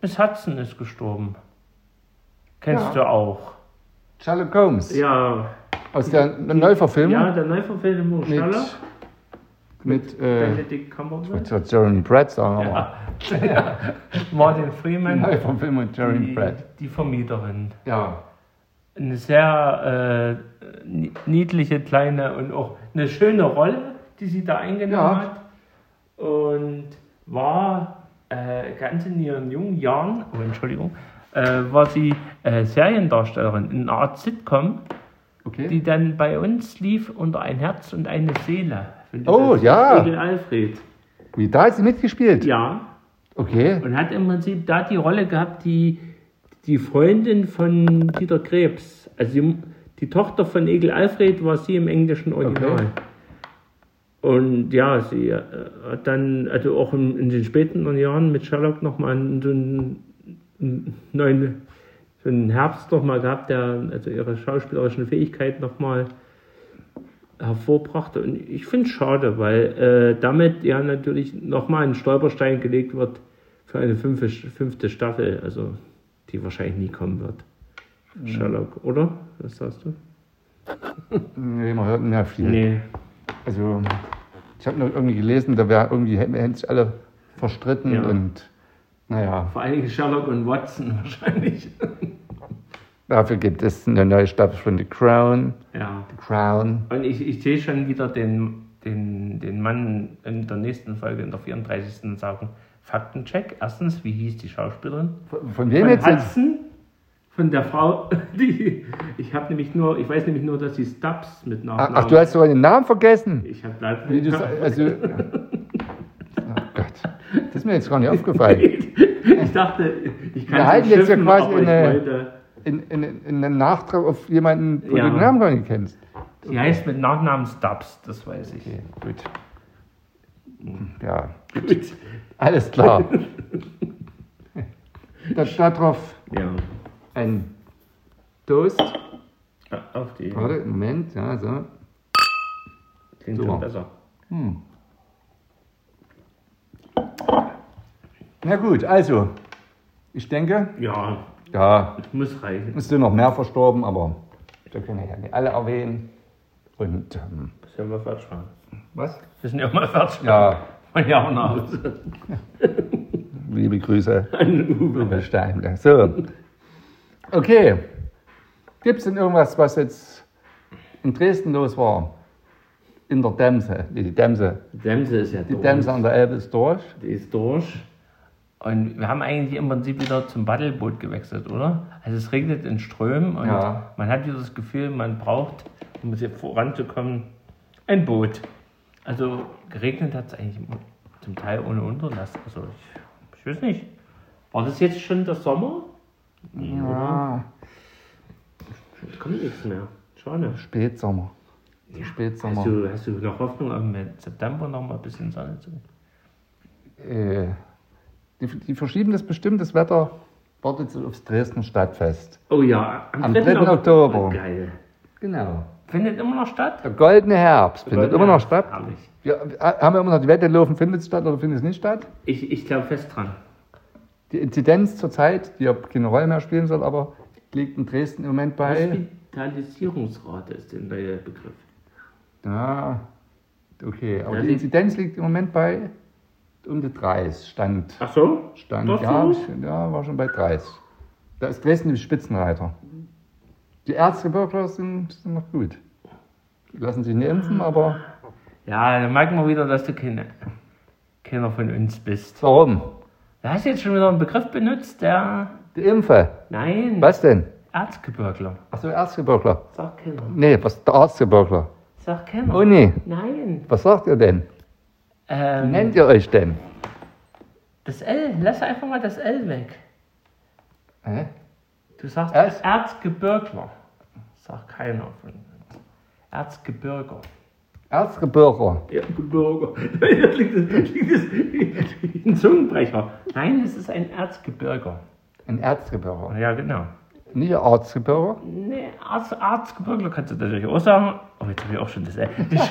Miss Hudson ist gestorben. Kennst Ja. du auch? Sherlock Holmes. Ja. Aus der Neuverfilmung. Ja, der Neuverfilmung mit, Sherlock. mit, äh, Benedict Cumberbatch. mit Jeremy Pratt, sagen wir mal. Ja. Martin Freeman. Neuverfilmung mit Jeremy Die, Pratt. die Vermieterin. Ja. eine sehr äh, ni- niedliche, kleine und auch eine schöne Rolle, die sie da eingenommen Ja. hat. Und war äh, ganz in ihren jungen Jahren, oh Entschuldigung, äh, war sie äh, Seriendarstellerin in einer Art Sitcom, Okay. die dann bei uns lief unter ein Herz und eine Seele. Von Oh, ja. Egel Alfred. Wie, da hat sie mitgespielt? Ja, Okay. und hat im Prinzip da die Rolle gehabt, die, die Freundin von Dieter Krebs. Also die, die Tochter von Egel Alfred war sie im englischen Original. Okay. Und ja, sie äh, hat dann, also auch in, in den späten Jahren mit Sherlock nochmal so einen neuen, so einen Herbst nochmal gehabt, der also ihre schauspielerischen Fähigkeiten nochmal hervorbrachte. Und ich finde es schade, weil äh, damit ja natürlich nochmal ein Stolperstein gelegt wird für eine fünfte, fünfte Staffel, also die wahrscheinlich nie kommen wird. Sherlock, oder? Was sagst du? Nee, man hört nicht mehr viel. Nee. Also, ich habe nur irgendwie gelesen, da wäre irgendwie, hätten hätten sich alle verstritten Ja. und naja, Vor Dingen Sherlock und Watson wahrscheinlich. dafür gibt es eine neue Staffel von The Crown. ja. The Crown. Und ich, ich sehe schon wieder den, den, den Mann in der nächsten Folge, in der 34. sagen, Faktencheck. Erstens, wie hieß die Schauspielerin? Von, von wem Von jetzt? Hudson? von der Frau, die ich habe nämlich nur, ich weiß nämlich nur, dass sie Stubbs mit Ach, Nachnamen. ach, du hast sogar den Namen vergessen. Ich habe leider also, ist mir jetzt gar nicht aufgefallen. Ich dachte, ich kann Wir halten jetzt ja quasi eine-. In, in, in einem Nachtrag auf jemanden, wo Ja. du den Namen gar nicht kennst. Sie heißt mit Nachnamen Stubbs, das weiß ich. Okay, gut. Ja, Gut. alles klar. da, darauf Ja. ein Toast. Auf die. Warte, Moment, ja, so. Klingt So. schon besser. Na gut, also, ich denke, Ja, ja, muss reichen. es sind noch mehr verstorben, aber wir können ja nicht alle erwähnen. Und, ähm, Bis wir mal fertig was? Wir sind ja mal fertig. Ja, Von ja auch nach Hause. liebe Grüße. An Uwe. Uwe Stein. So. Okay. Gibt es denn irgendwas, was jetzt in Dresden los war? In der Dämse. Die Dämse. Die Dämse ist ja Die durch. Dämse an der Elbe ist durch. Die ist durch. Und wir haben eigentlich im Prinzip wieder zum Paddelboot gewechselt, oder? Also es regnet in Strömen und Ja. man hat wieder das Gefühl, man braucht, um hier voranzukommen, ein Boot. Also geregnet hat es eigentlich zum Teil ohne Unterlass. Also ich, ich weiß nicht. War das jetzt schon der Sommer? Ja, Es kommt nichts mehr. Schade. Spätsommer. Spätsommer. Hast du, hast du noch Hoffnung, im September noch mal ein bisschen Sonne zu Äh, die, die verschieben das bestimmt, das Wetter wartet aufs Dresdner Stadtfest. Oh ja, Am 3. Oktober. Oh, geil. Genau. Findet immer noch statt? Der goldene Herbst findet immer noch statt. Herrlich. Ja, haben wir immer noch die Wette laufen, findet es statt oder findet es nicht statt? Ich, ich glaube fest dran. Die Inzidenz zurzeit, die ja keine Rolle mehr spielen soll, aber liegt in Dresden im Moment bei. Hospitalisierungsrate ist der neue Begriff. Ja, okay. Aber Ja, die Inzidenz liegt im Moment bei um die 30. Stand. Ach so? Stand Doch ja, so? ja, war schon bei 30. Da ist Dresden nämlich Spitzenreiter. Die Erzgebirgler sind, sind noch gut. Die lassen sich nicht impfen, aber Ja, dann merken wir wieder, dass du keine, keiner von uns bist. warum? Du hast jetzt schon wieder einen Begriff benutzt, der. Die Impfe. Nein. Was denn? Erzgebirgler. Achso, Erzgebirgler. Sag keiner. Nee, was der Erzgebirgler? Sag keiner. Oh nee, Nein. was sagt ihr denn? Wie Ähm, nennt ihr euch denn? das L. Lass einfach mal das L weg. Hä? Du sagst Was? Erzgebirgler. Sagt keiner von uns. Erzgebirger. Erzgebirger. Ja, Gebirger. Das klingt, das klingt das wie ein Zungenbrecher. Nein, es ist ein Erzgebirger. Ein Erzgebirger. Ja, genau. Nicht ein Erzgebirger? Nee, Arz, Erzgebirgler kannst du natürlich auch sagen. Oh, jetzt habe ich auch schon das L. Das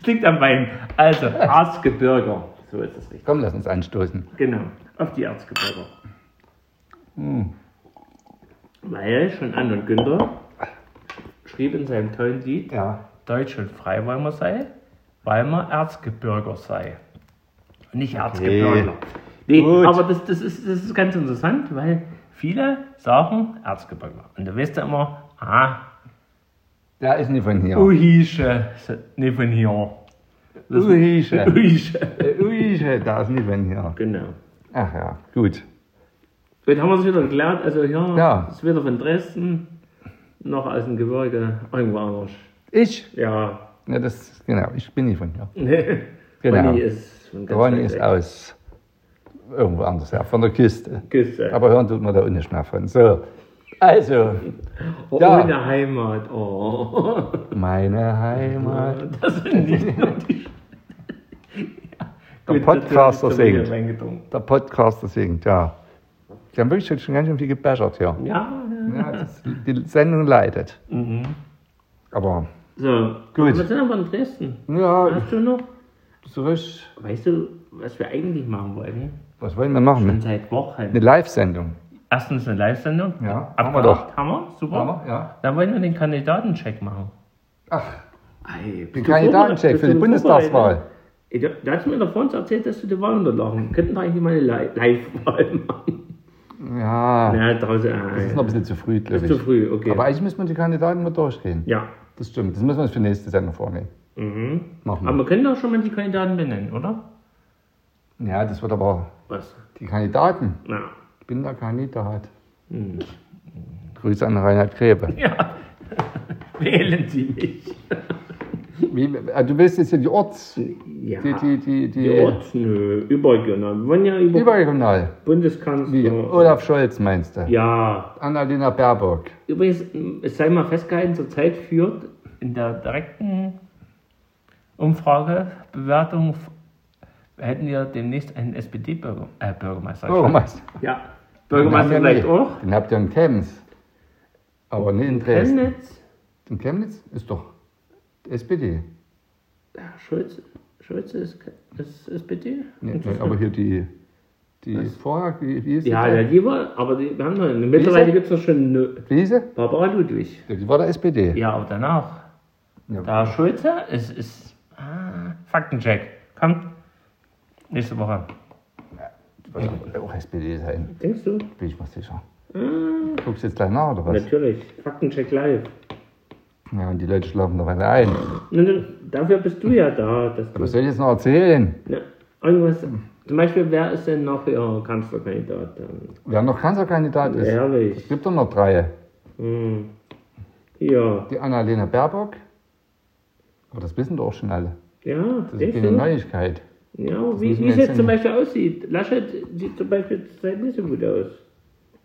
liegt am Bein. Also, Erzgebirger. So ist das richtig. Komm, lass uns anstoßen. Genau, auf die Erzgebirger. Weil schon Ann und Günther schrieb in seinem tollen Lied, Ja. Deutsch und frei wollen wir sein, weil man Erzgebirger sei. Nicht Erzgebirger. Nee, Gut. aber das, das, ist, das ist ganz interessant, weil viele sagen Erzgebirger. Und da weißt du immer, ah, Der ist nicht von hier. Uhische, nicht von hier. Das- Uhische. Uhische. Äh, Uische, der ist nicht von hier. Genau. Ach ja, gut. Gut, haben wir es wieder geklärt. Also hier Ja. ist weder von Dresden noch aus dem Gebirge irgendwo anders. Ich? Ja, Ja, das, genau, ich bin nicht von hier. nee. Genau. Ronny ist von ganz Ronny ist weg. aus irgendwo anders her, von der Küste. Küste. Aber hören tut man da nicht mehr von. So, also, oh, ja. Ohne Heimat. Oh. meine Heimat. Das sind nicht nur die. Der Podcaster singt. Der Podcaster singt, ja. Die haben wirklich schon ganz schön viel gebechert hier. Ja, ja. Ja, das, die Sendung leidet. Mhm. Aber, So, Gut. wir sind aber in Dresden. ja, Hast du noch? zurück. Weißt du, was wir eigentlich machen wollten? Was wollen wir machen? Schon seit Wochen. Eine Live-Sendung. Erstens eine Live-Sendung. Ja, haben wir Abgehakt. Haben wir? Super. Haben wir? Ja. Dann wollen wir den Kandidatencheck machen. Ach, Ey, den Kandidatencheck für die Bundestagswahl. Ey, Da, da hast du mir davon erzählt, dass du die Wahlunterlagen. Wir könnten da eigentlich mal eine Li- Live-Wahl machen. Ja, Ja, draußen. das ist noch ein bisschen zu früh, glaube ist ich. zu früh, okay. Aber eigentlich müssen wir die Kandidaten mal durchgehen. ja. Das stimmt. Das müssen wir uns für die nächste Sendung vornehmen. Mhm. Machen Aber wir. wir können doch schon mal die Kandidaten benennen, oder? Ja, das wird aber Was? die Kandidaten. Na. Ich bin der Kandidat. Hm. Grüße an Reinhard Grebe. Ja, wählen Sie mich. Wie, äh, du willst jetzt hier die Orts... Ja, Die, die, die, die, die Orts, nö, überregional. Wir wollen ja über Überregional. Bundeskanzler. Wie? Olaf Scholz meinst du? Ja, Annalena Baerbock. übrigens, es sei mal festgehalten, zurzeit führt in der direkten Umfrage, Bewertung, hätten wir demnächst einen SPD-Bürgermeister. Äh, Bürgermeister. Bürgermeister. Ja, Bürgermeister vielleicht nicht. auch. Den habt ihr in Chemnitz. Aber nicht in Dresden. Chemnitz, In Chemnitz ist doch SPD. ja, Schulz, Schulz ist, ist SPD. Nee, aber hier die, die vorher, wie, wie hieß die? ja, ja, die war, aber die, wir haben noch, mittlerweile gibt es noch schon eine Wie hieß sie? Barbara Ludwig. Ja, Die war der SPD. Ja, aber danach. Ja. Da Schulze ist, ist ah, Faktencheck. Kommt nächste Woche. Die wird auch SPD sein, Denkst du? bin ich mir sicher. Ah, Guckst du jetzt gleich nach, oder was? natürlich. Faktencheck live. Ja, und die Leute schlafen doch alle ein. Na, na, Dafür bist du ja da. Dass du, Was soll ich jetzt noch erzählen? na, irgendwas, zum Beispiel, wer ist denn noch Ihr Kanzlerkandidat? dann? Wer noch Kanzlerkandidat ist, es Ehrlich. gibt doch noch drei. Hm. Ja, Die Annalena Baerbock. Aber das wissen doch auch schon alle. ja, Das ist du? Neuigkeit. Ja, wie, es jetzt zum. Beispiel aussieht. Laschet sieht zum Beispiel zurzeit nicht so gut aus.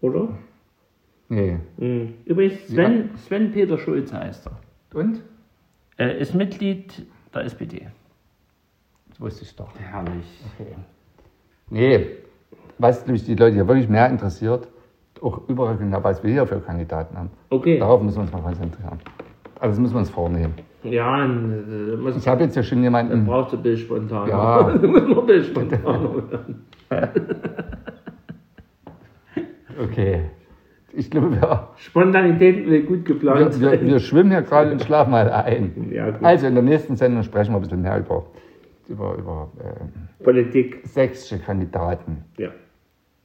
Oder? Nee. Hm. Übrigens, Sven, Sven Peter Schulze heißt er. Und? Er ist Mitglied der SPD. Das wusste ich doch. Herrlich. Nee, was nämlich die Leute hier wirklich mehr interessiert, auch überregional, was wir hier für Kandidaten haben. Okay. Darauf müssen wir uns mal konzentrieren. Also das müssen wir uns vornehmen. Ja, äh, muss, Ich habe jetzt ja schon jemanden. brauchst du ein bisschen spontan. Ja. du musst ein bisschen spontan. Okay. Ich glaube, wir, Spontanität will gut geplant wir, wir, wir schwimmen hier gerade und schlafen mal ein. Ja. Also in der nächsten Sendung sprechen wir ein bisschen mehr über, über, über äh, Politik. sächsische Kandidaten. Ja,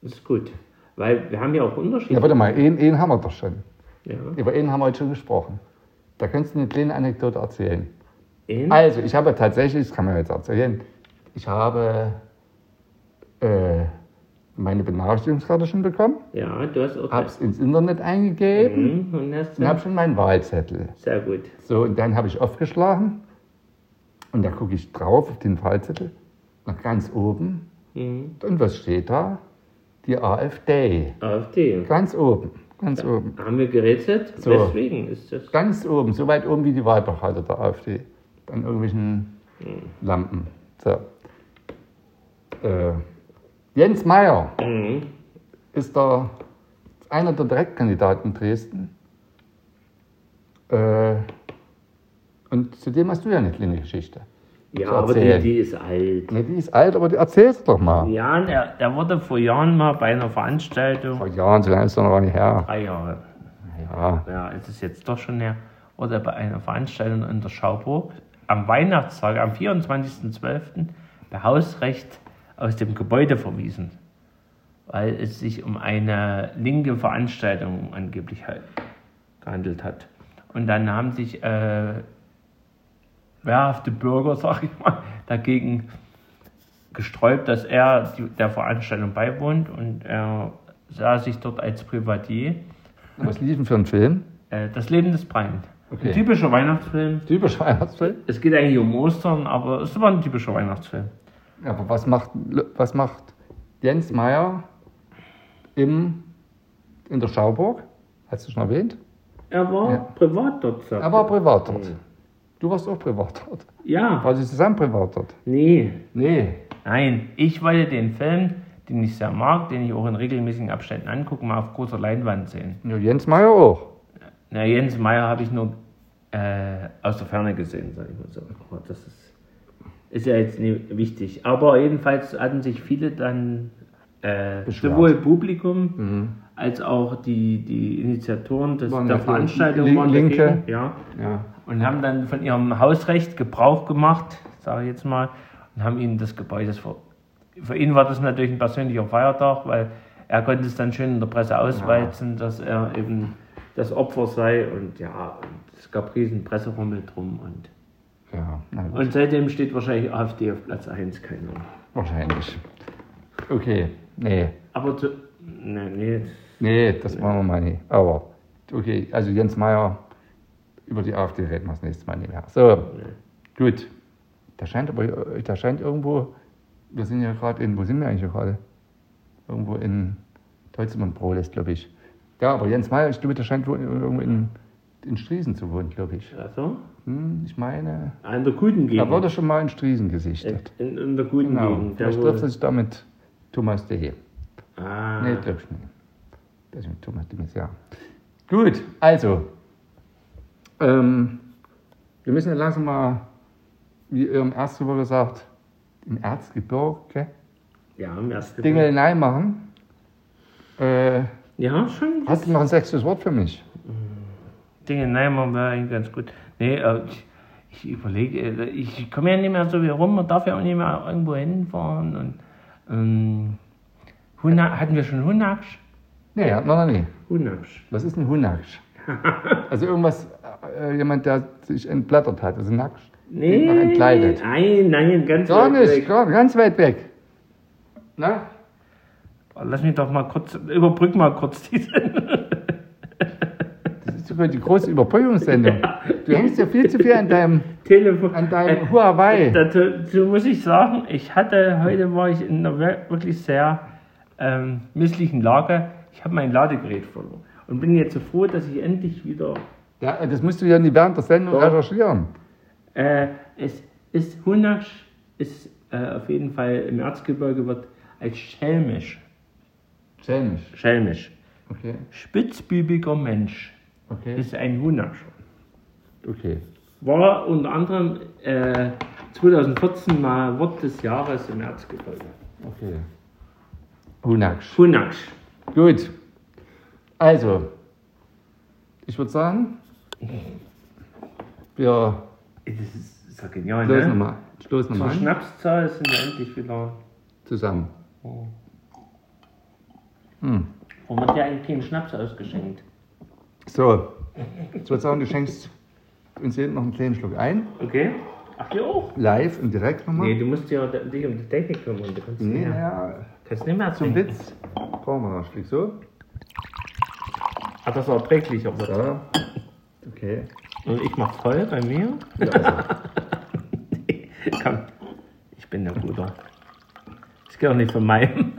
das ist gut. Weil wir haben ja auch Unterschiede. Ja, warte mal, einen, einen haben wir doch schon. Ja. Über einen haben wir heute schon gesprochen. Da könntest du eine kleine Anekdote erzählen. In? Also, ich habe tatsächlich, das kann man jetzt erzählen, ich habe äh, meine Benachrichtigungskarte schon bekommen, Ja, du hast auch. habe es ins Internet eingegeben Mhm, und hast und habe schon meinen Wahlzettel. Sehr gut. So, und dann habe ich aufgeschlagen und da gucke ich drauf auf den Wahlzettel, nach ganz oben. Mhm. Und was steht da? Die AfD. AfD. Ganz oben, ganz oben. Haben wir gerätselt? So. Deswegen ist das. Ganz oben, so weit oben wie die Wahlplakate der AfD. An irgendwelchen Lampen. So. Äh, Jens Meyer Mhm. ist der, einer der Direktkandidaten in Dresden. Äh, und zu dem hast du ja eine kleine Geschichte. Ja, aber die, die ist alt. Ne, die ist alt, aber die erzählst doch mal. Ja, der, der wurde vor Jahren mal bei einer Veranstaltung. Vor Jahren, so lange ist doch noch gar nicht her. Drei Jahre. Ja. Ja, es ist jetzt doch schon her. Wurde bei einer Veranstaltung in der Schauburg am Weihnachtstag, am 24.12. per Hausrecht aus dem Gebäude verwiesen, weil es sich um eine linke Veranstaltung angeblich halt gehandelt hat. Und dann haben sich äh, wehrhafte Bürger, sag ich mal, dagegen gesträubt, dass er die, der Veranstaltung beiwohnt und er sah sich dort als Privatier. Was lief denn für ein Film? Äh, das Leben des Brian. Okay. Ein typischer Weihnachtsfilm. Typisch Weihnachtsfilm? Es geht eigentlich um Ostern, aber es war ein typischer Weihnachtsfilm. Ja, aber was macht, was macht Jens Meyer im, in der Schauburg? Hast du schon erwähnt? Er war Ja. privat dort. Er war privat dort. Du warst auch privat dort. Ja, War sie zusammen privat dort? nee, Nee. nein. Ich wollte den Film, den ich sehr mag, den ich auch in regelmäßigen Abständen angucke, mal auf großer Leinwand sehen. Ja, Jens Meyer auch. Na, Jens Meyer habe ich nur äh, aus der Ferne gesehen, sage ich mal so. Das ist, ist ja jetzt nicht wichtig. Aber jedenfalls hatten sich viele dann, äh, sowohl Publikum als auch die, die Initiatoren des, der ja Veranstaltung Lin- waren Linke. dagegen, ja, Ja. und haben dann von ihrem Hausrecht Gebrauch gemacht, sage ich jetzt mal, und haben ihnen das Gebäude vor. Für ihn war das natürlich ein persönlicher Feiertag, weil er konnte es dann schön in der Presse ausweizen, dass er eben das Opfer sei und ja, und es gab riesen Presserummel drum und, Ja, und seitdem steht wahrscheinlich AfD auf Platz 1, keine Ahnung. wahrscheinlich. Okay, nee. Aber zu, nee, nee, Nee, das machen wir mal nicht. Aber, okay, also Jens Meyer, über die AfD reden wir das nächste Mal nicht mehr. So, gut. Da scheint aber, da scheint irgendwo, wir sind ja gerade in, wo sind wir eigentlich gerade? Irgendwo in Deutschlandbrot ist, glaube ich. Ja, aber Jens Meyer, ich glaube, der scheint wohl irgendwo in, in Striesen zu wohnen, glaube ich. Also, Hm, ich meine, in der guten da Gegend. wurde schon mal in Striesen gesichtet. in, in der guten Genau. Gegend. Vielleicht trifft er sich da Thomas de. Ah, Nee, glaube ich nicht. Das ist mit Thomas de Maizière. Gut, also. Ähm, wir müssen ja langsam mal, wie ihr im ersten Woche gesagt, im Erzgebirge ja, im ersten Dinge hinein machen. Äh, Ja, schon. hast du noch ein sechstes Wort für mich? Dinge, nein, man wäre eigentlich ganz gut. Nee, äh, ich, ich überlege, äh, ich komme ja nicht mehr so wie rum, man darf ja auch nicht mehr irgendwo hinfahren. Und, ähm, Huna, hatten wir schon Hunaksch? Nee, hat man noch nie. Hunaksch. Was ist ein Hunaksch? also irgendwas, äh, jemand, der sich entblättert hat, also Naksch. Nee, Noch entkleidet. nein, nein, ganz Gar weit nicht, weg. gar, ganz weit weg. Na? Lass mich doch mal kurz, überbrück mal kurz diese. Das ist sogar die große Überbrückungssendung. Du hängst ja viel zu viel an deinem, Telefon. an deinem Äh, Huawei. Dazu, dazu muss ich sagen, ich hatte, heute war ich in einer wir- wirklich sehr ähm, misslichen Lage. Ich habe mein Ladegerät verloren und bin jetzt so froh, dass ich endlich wieder. Ja, das musst du ja nicht während der Sendung Doch. recherchieren. Äh, es ist Hunaksch, ist äh, auf jeden Fall im Erzgebirge wird als schelmisch, Schelmisch. schelmisch, Okay, spitzbübiger Mensch okay, ist ein Hunaksch. okay. War unter anderem äh, 2014 mal Wort des Jahres im Erzgebirge. okay. Hunaksch. Hunaksch. Gut. Also, ich würde sagen, wir Das ist, ja genial, stoßen ne? nochmal stoßen Zur noch mal an. Schnapszahl sind wir endlich wieder. zusammen. Oh. Hm. Warum hat dir eigentlich keinen Schnaps ausgeschenkt? So, ich würde sagen, du schenkst uns jeden noch einen kleinen Schluck ein. Okay. Ach, du auch? Live und direkt nochmal. Nee, du musst ja dich um die Technik kümmern. Du kannst, Nee, nicht, mehr, ja, kannst nicht mehr zum trinken. Witz brauchen wir noch ein Stück. So, Ach, das war erträglicher. wird. da. Okay. Und ich mach voll bei mir. Ja, also. Komm, ich bin der Guter. Das geht auch nicht von meinem.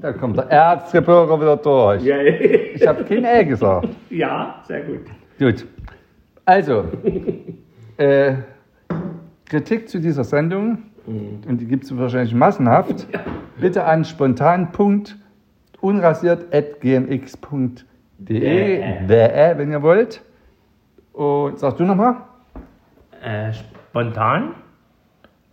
Da kommt der Erzgebirger wieder durch. Ja, Ich habe kein E gesagt. ja, sehr gut. Gut. Also, äh, Kritik zu dieser Sendung, und die gibt es wahrscheinlich massenhaft, bitte an spontan.unrasiert.gmx.de, de, wenn ihr wollt. Und sagst du nochmal? Äh, spontan,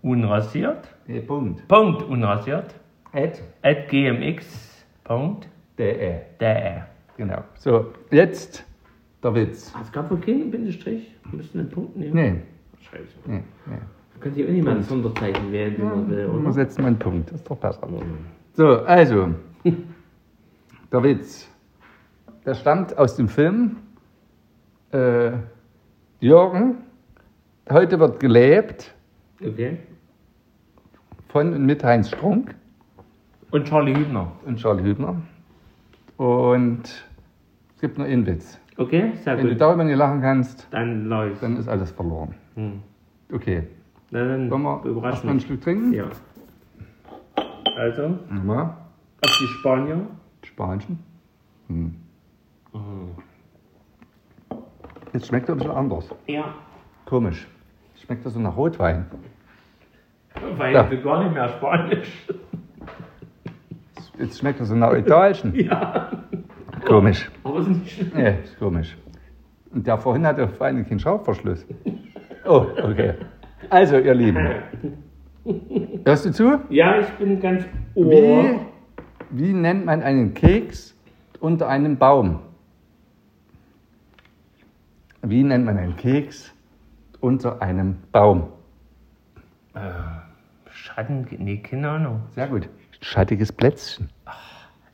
unrasiert, Nee, Punkt. Punkt unrasiert, At at gmx.de. de. Genau. So, jetzt der Witz. Es gab wohl keinen Bindestrich. Wir müssen einen Punkt nehmen. Nee, Scheiße. nee, nee. Man könnte hier auch mal ein Sonderzeichen wählen, wie man will, oder? setzen mal einen Punkt, das ist doch besser. So, also, der Witz. Der stammt aus dem Film äh, Jürgen. Heute wird gelebt Okay. von und mit Heinz Strunk Und Charlie Hübner. und Charlie Hübner. Und es gibt noch einen Witz. Okay, sehr Wenn du gut. darüber nicht lachen kannst, Dann läuft. dann ist alles verloren. Hm. Okay. Dann Wollen wir erstmal ein mich. Stück trinken? Ja. Also, Nochmal. auf die Spanier. Spanischen. Hm. Jetzt schmeckt er ein bisschen anders. Ja. Komisch. Schmeckt das so nach Rotwein? Weil Ja. du gar nicht mehr Spanisch. Jetzt schmeckt das so nach Italien. Ja. Komisch. Aber ist nicht schlimm. Nee, ist komisch. Und der vorhin hatte vor allem keinen Schraubverschluss. Oh, okay. Also, ihr Lieben. Hörst du zu? Ja, ich bin ganz ohr. Wie, wie nennt man einen Keks unter einem Baum? Wie nennt man einen Keks unter einem Baum? Schatten, nee, keine Ahnung. Sehr gut. Schattiges Plätzchen. Ey,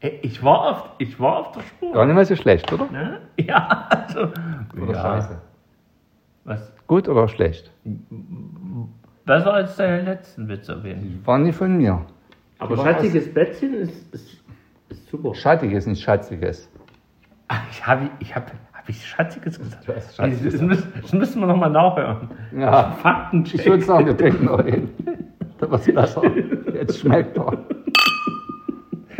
Ich war auf, ich war auf der Spur. Gar nicht mal so schlecht, oder? Ne? Ja, also. Oder ja. scheiße. Was? Gut oder schlecht? Besser als deine letzten Witze auf jeden Fall. War nie von mir. Aber war schattiges Bettchen ist, ist Super. Schattiges, nicht Schatziges. Ach, ich habe ich hab, hab ich Schatziges gesagt. Du hast Das, Schatziges das, müssen, das müssen wir nochmal nachhören. Ja, Fakten ich würde sagen, wir trinken noch hin. Das wird besser. Jetzt schmeckt er.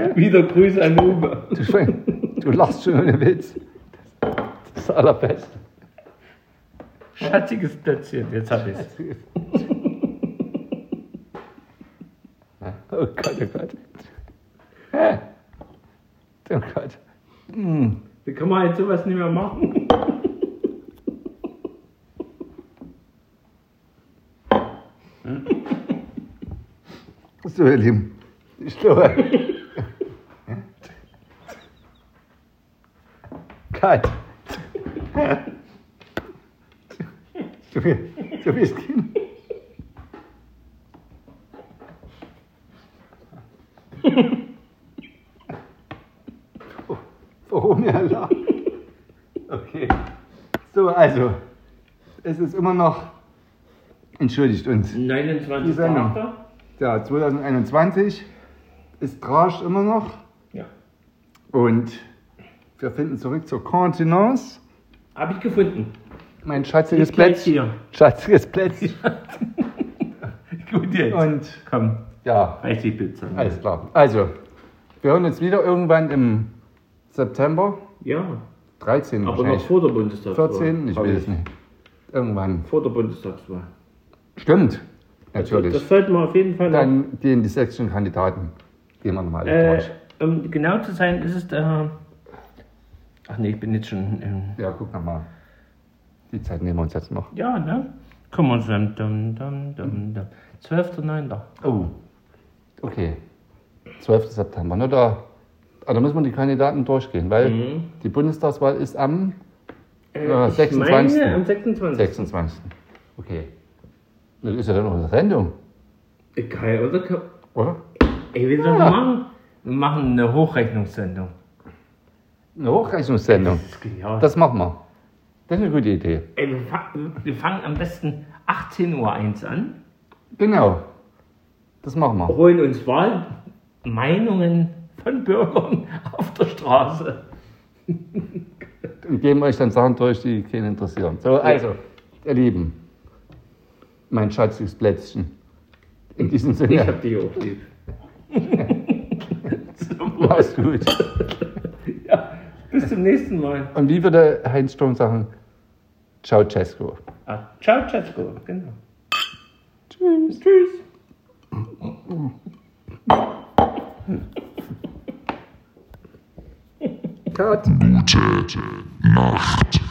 Wieder Grüße an Uwe. Du, du lachst schon ohne Witz. Das ist das Allerbeste. Schatziges Plätzchen, jetzt habe ich es. Oh Gott, oh Gott. Oh Gott. Wie kann man jetzt sowas nicht mehr machen? So, ihr Lieben. Ich glaube. Cut. Du, du bist Kind. Warum ja lacht? Okay. So, also. Es ist immer noch. Entschuldigt uns. 29. Die Sendung. Ja, 2021 ist Trash immer noch Ja. und wir finden zurück zur Kontenance. Habe ich gefunden. Mein schatziges Plätzchen. hier. Schatziges Plätzchen. Gut jetzt. Und Komm, ja, reiß die Pizza. alles klar. Also, wir hören uns wieder irgendwann im September. Ja, 13. aber noch vor der Bundestagswahl. 14. Ich Hab weiß es nicht. Irgendwann. Vor der Bundestagswahl. Stimmt. Natürlich. Das sollten wir auf jeden Fall. Dann gehen die sächsischen Kandidaten. Gehen wir nochmal Äh, durch. um genau zu sein, ist es der. Ach nee, ich bin jetzt schon. Ähm, Ja, guck nochmal. Die Zeit nehmen wir uns jetzt noch. ja, ne? Komm mal zusammen. Dum, dum, dum, dum. 12.09. Oh, okay. 12. September. Ne, da, ah, da müssen wir die Kandidaten durchgehen, weil Mhm. die Bundestagswahl ist am Äh, Ja, ich 26.. meine am 26. 26. Okay. Das ist ja dann noch eine Sendung, Geil, oder? Oder? Ey, wir sollen machen. Wir machen eine Hochrechnungssendung. Eine Hochrechnungssendung. Das ist genial. Das machen wir. Das ist eine gute Idee. Ey, wir, fa- wir fangen am besten 18.01 Uhr an, Genau. Das machen wir. holen uns Wahlmeinungen von Bürgern auf der Straße. Und geben euch dann Sachen durch, die keinen interessieren. So, also, ihr Lieben, mein schatziges Plätzchen. In diesem Ich Sinne, hab die auch lieb. mach's gut. Bis zum nächsten Mal. Und wie würde Heinz Sturm sagen? Ciao, Cesco. Ah, ciao, Chatsko. Genau. Tschüss. Tschüss. Gute Nacht.